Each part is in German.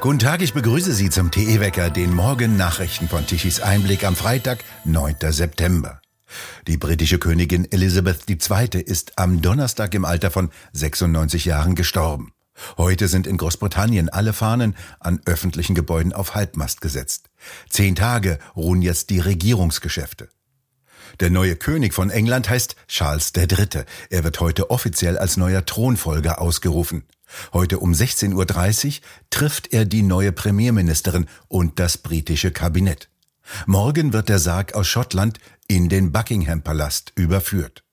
Guten Tag, ich begrüße Sie zum TE-Wecker, den Morgen-Nachrichten von Tichys Einblick am Freitag, 9. September. Die britische Königin Elizabeth II. ist am Donnerstag im Alter von 96 Jahren gestorben. Heute sind in Großbritannien alle Fahnen an öffentlichen Gebäuden auf Halbmast gesetzt. Zehn Tage ruhen jetzt die Regierungsgeschäfte. Der neue König von England heißt Charles III. Er wird heute offiziell als neuer Thronfolger ausgerufen. Heute um 16.30 Uhr trifft er die neue Premierministerin und das britische Kabinett. Morgen wird der Sarg aus Schottland in den Buckingham Palast überführt.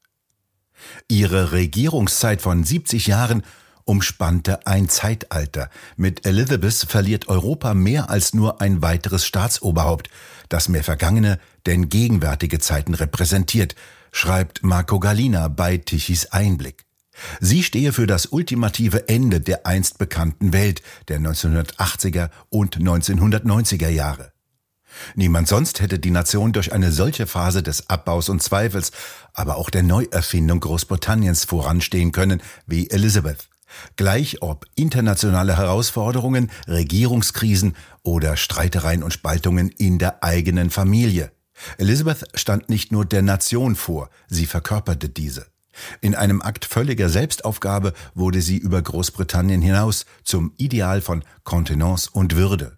Ihre Regierungszeit von 70 Jahren umspannte ein Zeitalter. Mit Elizabeth verliert Europa mehr als nur ein weiteres Staatsoberhaupt, das mehr vergangene denn gegenwärtige Zeiten repräsentiert, schreibt Marco Galina bei Tichys Einblick. Sie stehe für das ultimative Ende der einst bekannten Welt der 1980er und 1990er Jahre. Niemand sonst hätte die Nation durch eine solche Phase des Abbaus und Zweifels, aber auch der Neuerfindung Großbritanniens voranstehen können wie Elizabeth. Gleich ob internationale Herausforderungen, Regierungskrisen oder Streitereien und Spaltungen in der eigenen Familie. Elizabeth stand nicht nur der Nation vor, sie verkörperte diese. In einem Akt völliger Selbstaufgabe wurde sie über Großbritannien hinaus zum Ideal von Kontenance und Würde.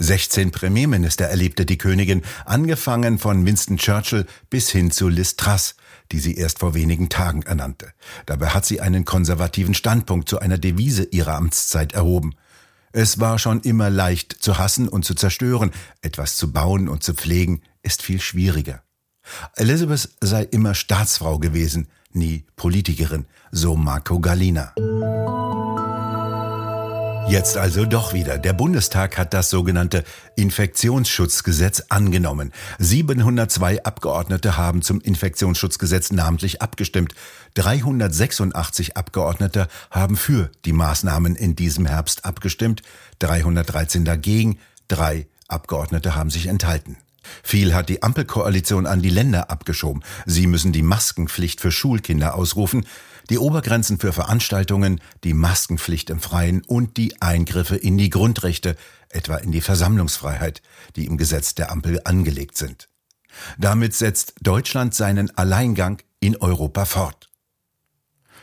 16 Premierminister erlebte die Königin, angefangen von Winston Churchill bis hin zu Liz Truss, die sie erst vor wenigen Tagen ernannte. Dabei hat sie einen konservativen Standpunkt zu einer Devise ihrer Amtszeit erhoben. Es war schon immer leicht zu hassen und zu zerstören, etwas zu bauen und zu pflegen ist viel schwieriger. Elizabeth sei immer Staatsfrau gewesen, nie Politikerin, so Marco Galina. Jetzt also doch wieder. Der Bundestag hat das sogenannte Infektionsschutzgesetz angenommen. 702 Abgeordnete haben zum Infektionsschutzgesetz namentlich abgestimmt. 386 Abgeordnete haben für die Maßnahmen in diesem Herbst abgestimmt, 313 dagegen, drei Abgeordnete haben sich enthalten. Viel hat die Ampelkoalition an die Länder abgeschoben. Sie müssen die Maskenpflicht für Schulkinder ausrufen, die Obergrenzen für Veranstaltungen, die Maskenpflicht im Freien und die Eingriffe in die Grundrechte, etwa in die Versammlungsfreiheit, die im Gesetz der Ampel angelegt sind. Damit setzt Deutschland seinen Alleingang in Europa fort.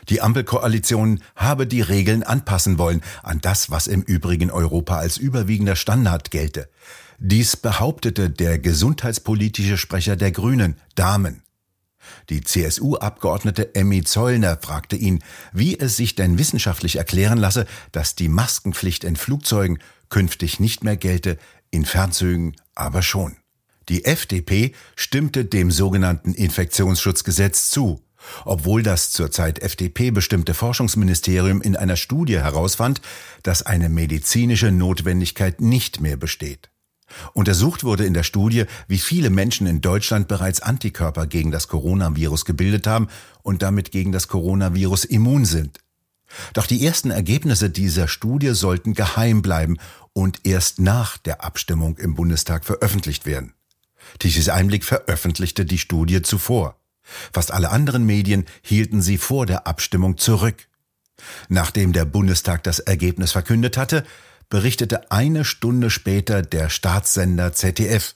Die Ampelkoalition habe die Regeln anpassen wollen an das, was im übrigen Europa als überwiegender Standard gelte. Dies behauptete der gesundheitspolitische Sprecher der Grünen, Dahmen. Die CSU-Abgeordnete Emmy Zollner fragte ihn, wie es sich denn wissenschaftlich erklären lasse, dass die Maskenpflicht in Flugzeugen künftig nicht mehr gelte, in Fernzügen aber schon. Die FDP stimmte dem sogenannten Infektionsschutzgesetz zu, obwohl das zurzeit FDP bestimmte Forschungsministerium in einer Studie herausfand, dass eine medizinische Notwendigkeit nicht mehr besteht. Untersucht wurde in der Studie, wie viele Menschen in Deutschland bereits Antikörper gegen das Coronavirus gebildet haben und damit gegen das Coronavirus immun sind. Doch die ersten Ergebnisse dieser Studie sollten geheim bleiben und erst nach der Abstimmung im Bundestag veröffentlicht werden. Tichys Einblick veröffentlichte die Studie zuvor. Fast alle anderen Medien hielten sie vor der Abstimmung zurück. Nachdem der Bundestag das Ergebnis verkündet hatte, berichtete eine Stunde später der Staatssender ZDF,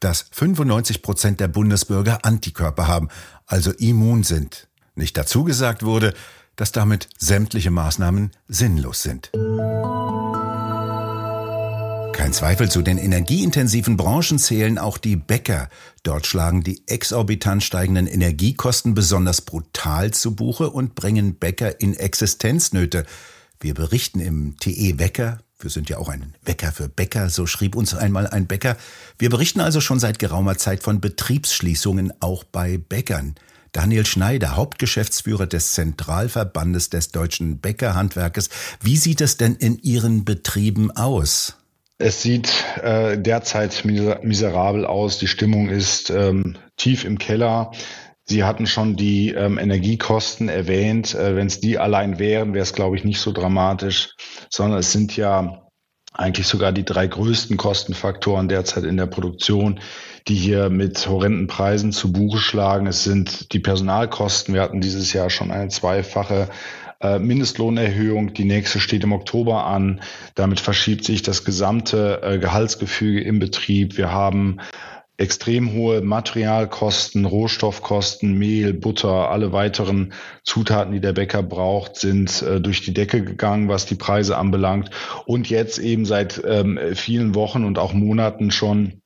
dass 95 Prozent der Bundesbürger Antikörper haben, also immun sind. Nicht dazu gesagt wurde, dass damit sämtliche Maßnahmen sinnlos sind. Kein Zweifel zu den energieintensiven Branchen zählen auch die Bäcker. Dort schlagen die exorbitant steigenden Energiekosten besonders brutal zu Buche und bringen Bäcker in Existenznöte. Wir berichten im TE Wecker wir sind ja auch ein Wecker für Bäcker, so schrieb uns einmal ein Bäcker. Wir berichten also schon seit geraumer Zeit von Betriebsschließungen auch bei Bäckern. Daniel Schneider, Hauptgeschäftsführer des Zentralverbandes des deutschen Bäckerhandwerkes. Wie sieht es denn in Ihren Betrieben aus? Es sieht äh, derzeit miserabel aus. Die Stimmung ist ähm, tief im Keller. Sie hatten schon die ähm, Energiekosten erwähnt. Äh, Wenn es die allein wären, wäre es, glaube ich, nicht so dramatisch, sondern es sind ja eigentlich sogar die drei größten Kostenfaktoren derzeit in der Produktion, die hier mit horrenden Preisen zu Buche schlagen. Es sind die Personalkosten. Wir hatten dieses Jahr schon eine zweifache äh, Mindestlohnerhöhung. Die nächste steht im Oktober an. Damit verschiebt sich das gesamte äh, Gehaltsgefüge im Betrieb. Wir haben extrem hohe Materialkosten, Rohstoffkosten, Mehl, Butter, alle weiteren Zutaten, die der Bäcker braucht, sind äh, durch die Decke gegangen, was die Preise anbelangt. Und jetzt eben seit ähm, vielen Wochen und auch Monaten schon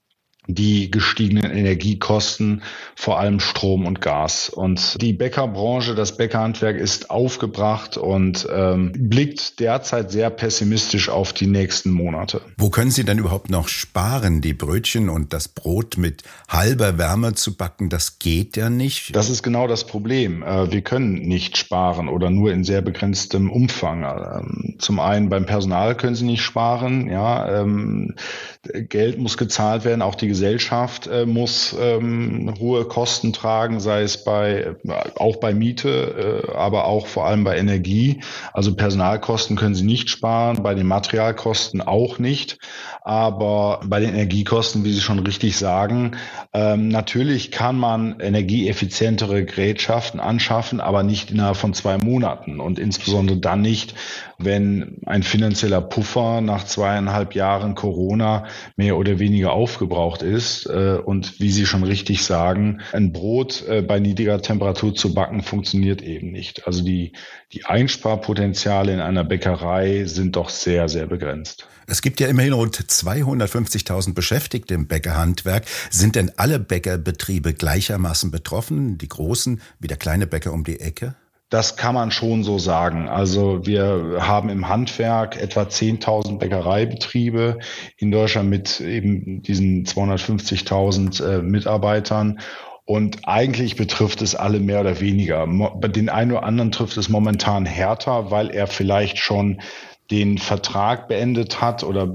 die gestiegenen Energiekosten, vor allem Strom und Gas. Und die Bäckerbranche, das Bäckerhandwerk ist aufgebracht und ähm, blickt derzeit sehr pessimistisch auf die nächsten Monate. Wo können Sie denn überhaupt noch sparen? Die Brötchen und das Brot mit halber Wärme zu backen, das geht ja nicht. Das ist genau das Problem. Äh, wir können nicht sparen oder nur in sehr begrenztem Umfang. Ähm, zum einen beim Personal können Sie nicht sparen. Ja, ähm, Geld muss gezahlt werden, auch die Gesellschaft äh, muss ähm, hohe Kosten tragen, sei es bei auch bei Miete, äh, aber auch vor allem bei Energie. Also Personalkosten können sie nicht sparen, bei den Materialkosten auch nicht, aber bei den Energiekosten, wie Sie schon richtig sagen, ähm, natürlich kann man energieeffizientere Gerätschaften anschaffen, aber nicht innerhalb von zwei Monaten und insbesondere dann nicht, wenn ein finanzieller Puffer nach zweieinhalb Jahren Corona mehr oder weniger aufgebraucht ist. Äh, und wie Sie schon richtig sagen, ein Brot äh, bei niedriger Temperatur zu backen funktioniert eben nicht. Also die, die Einsparpotenziale in einer Bäckerei sind doch sehr, sehr begrenzt. Es gibt ja immerhin rund 250.000 Beschäftigte im Bäckerhandwerk. Sind denn alle Bäckerbetriebe gleichermaßen betroffen? Die großen wie der kleine Bäcker um die Ecke? Das kann man schon so sagen. Also wir haben im Handwerk etwa 10.000 Bäckereibetriebe in Deutschland mit eben diesen 250.000 äh, Mitarbeitern. Und eigentlich betrifft es alle mehr oder weniger. Den einen oder anderen trifft es momentan härter, weil er vielleicht schon den Vertrag beendet hat oder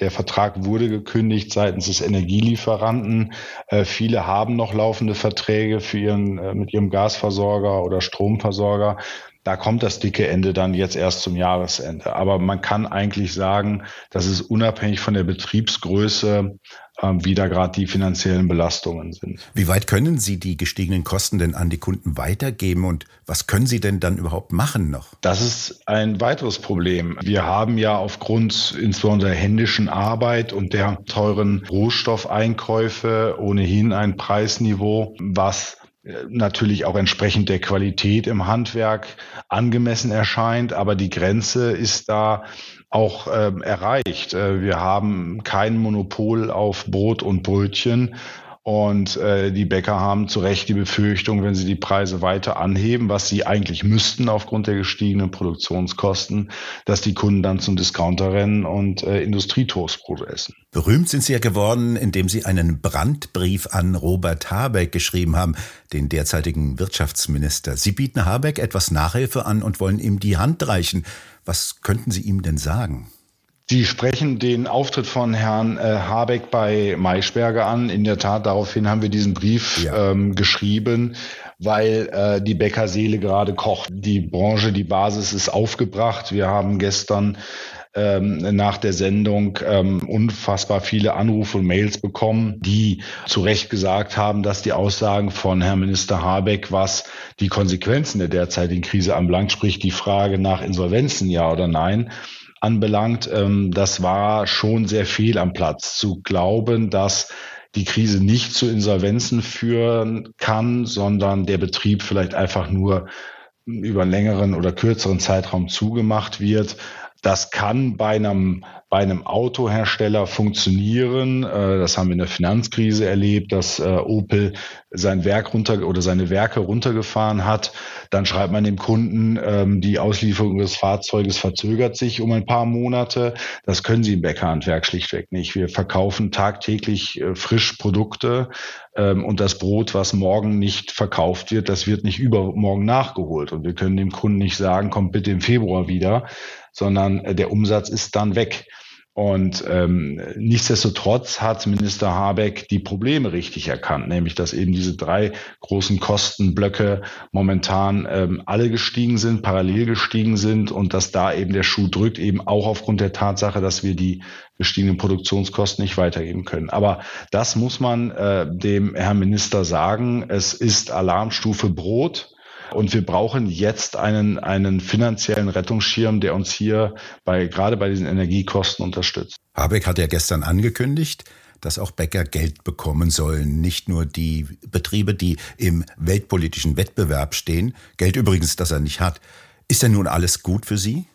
der Vertrag wurde gekündigt seitens des Energielieferanten. Äh, viele haben noch laufende Verträge für ihren, äh, mit ihrem Gasversorger oder Stromversorger. Da kommt das dicke Ende dann jetzt erst zum Jahresende. Aber man kann eigentlich sagen, dass es unabhängig von der Betriebsgröße ähm, wie da gerade die finanziellen Belastungen sind. Wie weit können Sie die gestiegenen Kosten denn an die Kunden weitergeben und was können Sie denn dann überhaupt machen noch? Das ist ein weiteres Problem. Wir haben ja aufgrund insbesondere der händischen Arbeit und der teuren Rohstoffeinkäufe ohnehin ein Preisniveau, was natürlich auch entsprechend der Qualität im Handwerk angemessen erscheint, aber die Grenze ist da auch äh, erreicht. Äh, wir haben kein Monopol auf Brot und Brötchen. Und äh, die Bäcker haben zu Recht die Befürchtung, wenn sie die Preise weiter anheben, was sie eigentlich müssten aufgrund der gestiegenen Produktionskosten, dass die Kunden dann zum Discounter rennen und äh, Industrietoastbrot essen. Berühmt sind sie ja geworden, indem sie einen Brandbrief an Robert Habeck geschrieben haben, den derzeitigen Wirtschaftsminister. Sie bieten Habeck etwas Nachhilfe an und wollen ihm die Hand reichen. Was könnten Sie ihm denn sagen? Sie sprechen den Auftritt von Herrn äh, Habeck bei Maischberger an. In der Tat, daraufhin haben wir diesen Brief ja. ähm, geschrieben, weil äh, die Bäckerseele gerade kocht. Die Branche, die Basis ist aufgebracht. Wir haben gestern ähm, nach der Sendung ähm, unfassbar viele Anrufe und Mails bekommen, die zu Recht gesagt haben, dass die Aussagen von Herrn Minister Habeck, was die Konsequenzen der derzeitigen Krise anbelangt, sprich die Frage nach Insolvenzen, ja oder nein, anbelangt, ähm, das war schon sehr viel am Platz. Zu glauben, dass die Krise nicht zu Insolvenzen führen kann, sondern der Betrieb vielleicht einfach nur über einen längeren oder kürzeren Zeitraum zugemacht wird. Das kann bei einem bei einem Autohersteller funktionieren. Äh, das haben wir in der Finanzkrise erlebt, dass äh, Opel sein Werk runter oder seine Werke runtergefahren hat. Dann schreibt man dem Kunden, ähm, die Auslieferung des Fahrzeuges verzögert sich um ein paar Monate. Das können Sie im Bäckerhandwerk schlichtweg nicht. Wir verkaufen tagtäglich äh, frisch Produkte ähm, und das Brot, was morgen nicht verkauft wird, das wird nicht übermorgen nachgeholt. Und wir können dem Kunden nicht sagen, kommt bitte im Februar wieder, sondern der Umsatz ist dann weg. Und ähm, nichtsdestotrotz hat Minister Habeck die Probleme richtig erkannt, nämlich dass eben diese drei großen Kostenblöcke momentan ähm, alle gestiegen sind, parallel gestiegen sind und dass da eben der Schuh drückt, eben auch aufgrund der Tatsache, dass wir die gestiegenen Produktionskosten nicht weitergeben können. Aber das muss man äh, dem Herrn Minister sagen. Es ist Alarmstufe Brot. Und wir brauchen jetzt einen, einen finanziellen Rettungsschirm, der uns hier bei, gerade bei diesen Energiekosten unterstützt. Habeck hat ja gestern angekündigt, dass auch Bäcker Geld bekommen sollen. Nicht nur die Betriebe, die im weltpolitischen Wettbewerb stehen. Geld übrigens, das er nicht hat. Ist denn nun alles gut für Sie?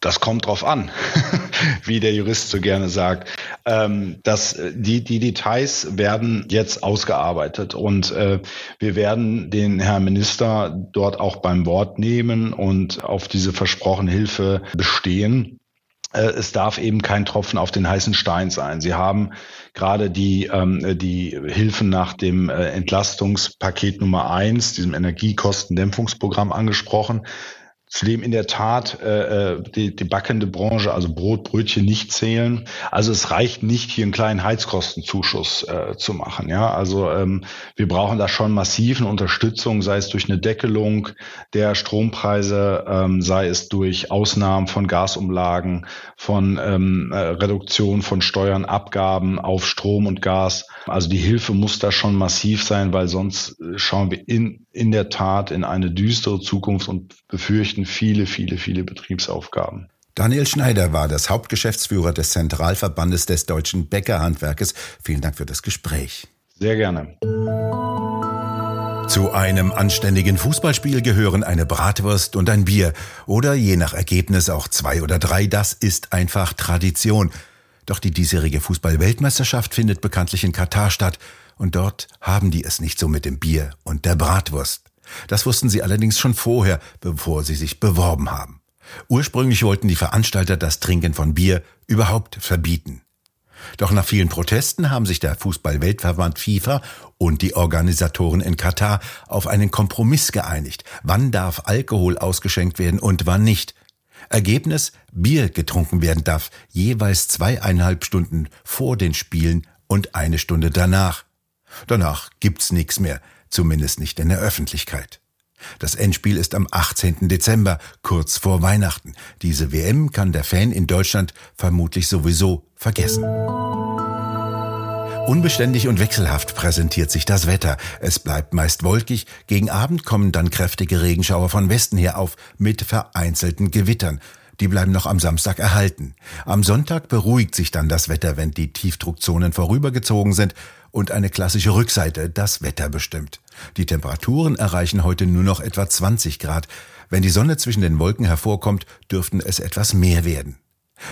Das kommt drauf an, wie der Jurist so gerne sagt. Ähm, dass äh, die, die Details werden jetzt ausgearbeitet und äh, wir werden den Herrn Minister dort auch beim Wort nehmen und auf diese versprochene Hilfe bestehen. Äh, es darf eben kein Tropfen auf den heißen Stein sein. Sie haben gerade die, ähm, die Hilfen nach dem äh, Entlastungspaket Nummer eins, diesem Energiekostendämpfungsprogramm angesprochen zu dem in der Tat äh, äh, die, die backende Branche, also Brot, Brötchen nicht zählen. Also es reicht nicht, hier einen kleinen Heizkostenzuschuss äh, zu machen. Ja, also ähm, wir brauchen da schon massiven Unterstützung, sei es durch eine Deckelung der Strompreise, ähm, sei es durch Ausnahmen von Gasumlagen, von ähm, äh, Reduktion von Steuern, Abgaben auf Strom und Gas. Also die Hilfe muss da schon massiv sein, weil sonst äh, schauen wir in, in der Tat in eine düstere Zukunft und befürchten viele, viele, viele Betriebsaufgaben. Daniel Schneider war das Hauptgeschäftsführer des Zentralverbandes des deutschen Bäckerhandwerkes. Vielen Dank für das Gespräch. Sehr gerne. Zu einem anständigen Fußballspiel gehören eine Bratwurst und ein Bier oder je nach Ergebnis auch zwei oder drei. Das ist einfach Tradition. Doch die diesjährige Fußball-Weltmeisterschaft findet bekanntlich in Katar statt und dort haben die es nicht so mit dem Bier und der Bratwurst. Das wussten sie allerdings schon vorher, bevor sie sich beworben haben. Ursprünglich wollten die Veranstalter das Trinken von Bier überhaupt verbieten. Doch nach vielen Protesten haben sich der Fußball-Weltverband FIFA und die Organisatoren in Katar auf einen Kompromiss geeinigt. Wann darf Alkohol ausgeschenkt werden und wann nicht? Ergebnis, Bier getrunken werden darf, jeweils zweieinhalb Stunden vor den Spielen und eine Stunde danach. Danach gibt's nichts mehr zumindest nicht in der Öffentlichkeit. Das Endspiel ist am 18. Dezember, kurz vor Weihnachten. Diese WM kann der Fan in Deutschland vermutlich sowieso vergessen. Unbeständig und wechselhaft präsentiert sich das Wetter. Es bleibt meist wolkig, gegen Abend kommen dann kräftige Regenschauer von Westen her auf mit vereinzelten Gewittern. Die bleiben noch am Samstag erhalten. Am Sonntag beruhigt sich dann das Wetter, wenn die Tiefdruckzonen vorübergezogen sind und eine klassische Rückseite das Wetter bestimmt. Die Temperaturen erreichen heute nur noch etwa 20 Grad. Wenn die Sonne zwischen den Wolken hervorkommt, dürften es etwas mehr werden.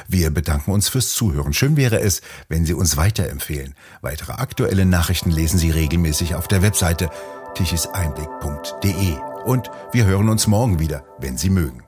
Wir bedanken uns fürs Zuhören. Schön wäre es, wenn Sie uns weiterempfehlen. Weitere aktuelle Nachrichten lesen Sie regelmäßig auf der Webseite tichiseinblick.de. Und wir hören uns morgen wieder, wenn Sie mögen.